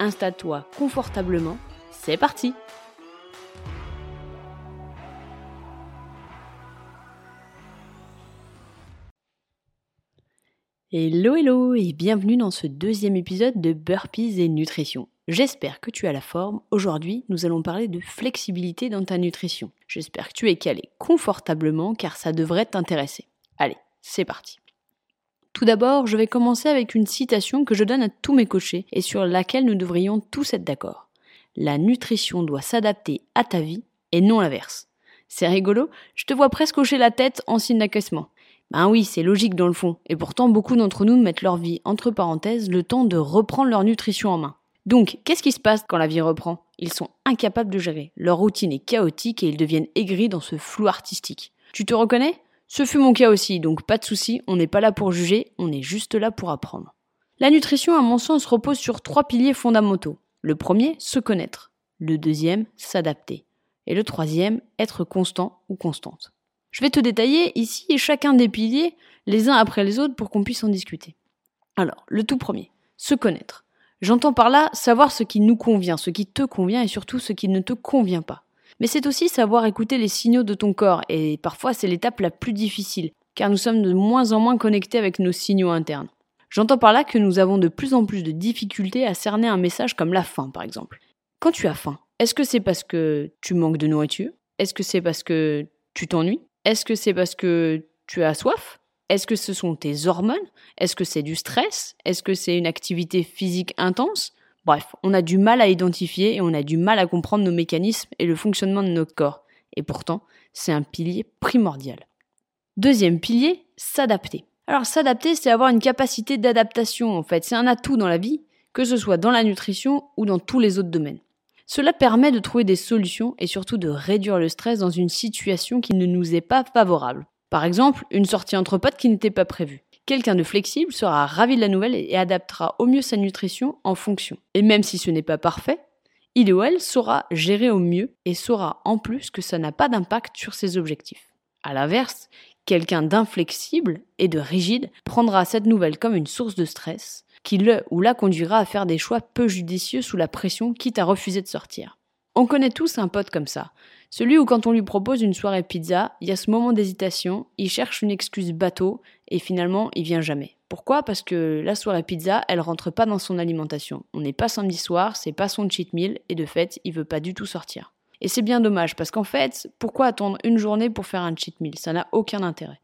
installe-toi confortablement, c'est parti Hello hello et bienvenue dans ce deuxième épisode de Burpees et Nutrition. J'espère que tu as la forme. Aujourd'hui, nous allons parler de flexibilité dans ta nutrition. J'espère que tu es calé confortablement car ça devrait t'intéresser. Allez, c'est parti. Tout d'abord, je vais commencer avec une citation que je donne à tous mes coachés et sur laquelle nous devrions tous être d'accord. La nutrition doit s'adapter à ta vie et non l'inverse. C'est rigolo, je te vois presque hocher la tête en signe d'acquiescement. Ben oui, c'est logique dans le fond, et pourtant beaucoup d'entre nous mettent leur vie entre parenthèses le temps de reprendre leur nutrition en main. Donc, qu'est-ce qui se passe quand la vie reprend? Ils sont incapables de gérer, leur routine est chaotique et ils deviennent aigris dans ce flou artistique. Tu te reconnais? Ce fut mon cas aussi, donc pas de souci, on n'est pas là pour juger, on est juste là pour apprendre. La nutrition, à mon sens, repose sur trois piliers fondamentaux. Le premier, se connaître. Le deuxième, s'adapter. Et le troisième, être constant ou constante. Je vais te détailler ici chacun des piliers, les uns après les autres, pour qu'on puisse en discuter. Alors, le tout premier, se connaître. J'entends par là savoir ce qui nous convient, ce qui te convient et surtout ce qui ne te convient pas. Mais c'est aussi savoir écouter les signaux de ton corps, et parfois c'est l'étape la plus difficile, car nous sommes de moins en moins connectés avec nos signaux internes. J'entends par là que nous avons de plus en plus de difficultés à cerner un message comme la faim, par exemple. Quand tu as faim, est-ce que c'est parce que tu manques de nourriture? Est-ce que c'est parce que tu t'ennuies? Est-ce que c'est parce que tu as soif? Est-ce que ce sont tes hormones? Est-ce que c'est du stress? Est-ce que c'est une activité physique intense? Bref, on a du mal à identifier et on a du mal à comprendre nos mécanismes et le fonctionnement de notre corps. Et pourtant, c'est un pilier primordial. Deuxième pilier, s'adapter. Alors s'adapter, c'est avoir une capacité d'adaptation en fait. C'est un atout dans la vie, que ce soit dans la nutrition ou dans tous les autres domaines. Cela permet de trouver des solutions et surtout de réduire le stress dans une situation qui ne nous est pas favorable. Par exemple, une sortie entre potes qui n'était pas prévue. Quelqu'un de flexible sera ravi de la nouvelle et adaptera au mieux sa nutrition en fonction. Et même si ce n'est pas parfait, il ou elle saura gérer au mieux et saura en plus que ça n'a pas d'impact sur ses objectifs. A l'inverse, quelqu'un d'inflexible et de rigide prendra cette nouvelle comme une source de stress qui le ou la conduira à faire des choix peu judicieux sous la pression quitte à refuser de sortir. On connaît tous un pote comme ça. Celui où quand on lui propose une soirée pizza, il y a ce moment d'hésitation, il cherche une excuse bateau et finalement il vient jamais. Pourquoi? Parce que la soirée pizza, elle rentre pas dans son alimentation. On n'est pas samedi soir, c'est pas son cheat meal et de fait, il veut pas du tout sortir. Et c'est bien dommage parce qu'en fait, pourquoi attendre une journée pour faire un cheat meal? Ça n'a aucun intérêt.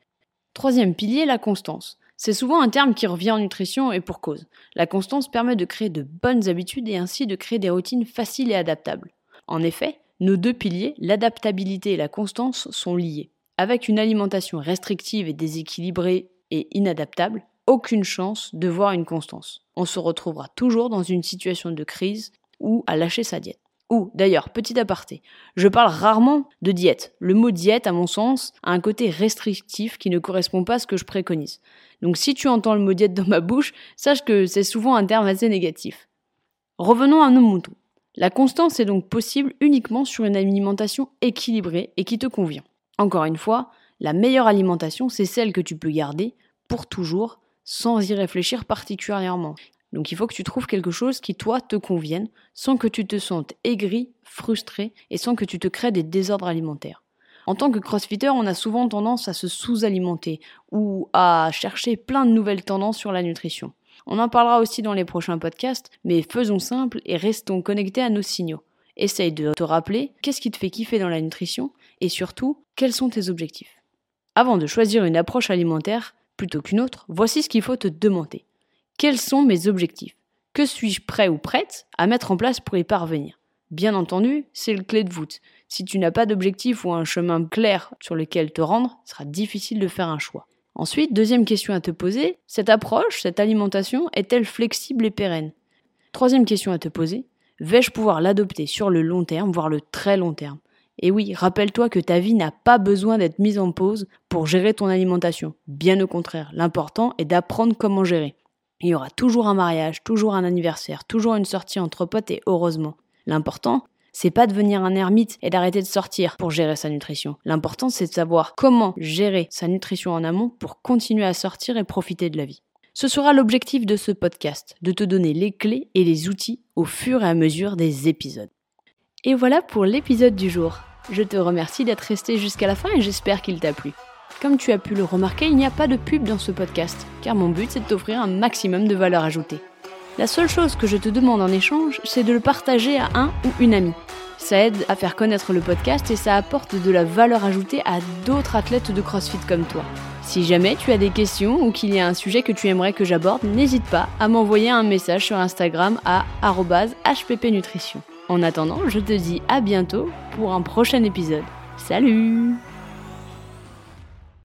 Troisième pilier, la constance. C'est souvent un terme qui revient en nutrition et pour cause. La constance permet de créer de bonnes habitudes et ainsi de créer des routines faciles et adaptables. En effet, nos deux piliers, l'adaptabilité et la constance, sont liés. Avec une alimentation restrictive et déséquilibrée et inadaptable, aucune chance de voir une constance. On se retrouvera toujours dans une situation de crise ou à lâcher sa diète. Ou, d'ailleurs, petit aparté, je parle rarement de diète. Le mot diète, à mon sens, a un côté restrictif qui ne correspond pas à ce que je préconise. Donc si tu entends le mot diète dans ma bouche, sache que c'est souvent un terme assez négatif. Revenons à nos moutons. La constance est donc possible uniquement sur une alimentation équilibrée et qui te convient. Encore une fois, la meilleure alimentation, c'est celle que tu peux garder pour toujours sans y réfléchir particulièrement. Donc il faut que tu trouves quelque chose qui, toi, te convienne, sans que tu te sentes aigri, frustré et sans que tu te crées des désordres alimentaires. En tant que crossfitter, on a souvent tendance à se sous-alimenter ou à chercher plein de nouvelles tendances sur la nutrition. On en parlera aussi dans les prochains podcasts, mais faisons simple et restons connectés à nos signaux. Essaye de te rappeler qu'est-ce qui te fait kiffer dans la nutrition et surtout quels sont tes objectifs. Avant de choisir une approche alimentaire plutôt qu'une autre, voici ce qu'il faut te demander. Quels sont mes objectifs? Que suis-je prêt ou prête à mettre en place pour y parvenir? Bien entendu, c'est le clé de voûte. Si tu n'as pas d'objectif ou un chemin clair sur lequel te rendre, il sera difficile de faire un choix. Ensuite, deuxième question à te poser, cette approche, cette alimentation est-elle flexible et pérenne? Troisième question à te poser, Vais-je pouvoir l'adopter sur le long terme, voire le très long terme? Et oui, rappelle-toi que ta vie n'a pas besoin d'être mise en pause pour gérer ton alimentation. Bien au contraire, l'important est d'apprendre comment gérer. Il y aura toujours un mariage, toujours un anniversaire, toujours une sortie entre potes et heureusement. L'important, c'est pas devenir un ermite et d'arrêter de sortir pour gérer sa nutrition. L'important, c'est de savoir comment gérer sa nutrition en amont pour continuer à sortir et profiter de la vie. Ce sera l'objectif de ce podcast, de te donner les clés et les outils au fur et à mesure des épisodes. Et voilà pour l'épisode du jour. Je te remercie d'être resté jusqu'à la fin et j'espère qu'il t'a plu. Comme tu as pu le remarquer, il n'y a pas de pub dans ce podcast, car mon but c'est de t'offrir un maximum de valeur ajoutée. La seule chose que je te demande en échange, c'est de le partager à un ou une amie. Ça aide à faire connaître le podcast et ça apporte de la valeur ajoutée à d'autres athlètes de CrossFit comme toi. Si jamais tu as des questions ou qu'il y a un sujet que tu aimerais que j'aborde, n'hésite pas à m'envoyer un message sur Instagram à hppnutrition. En attendant, je te dis à bientôt pour un prochain épisode. Salut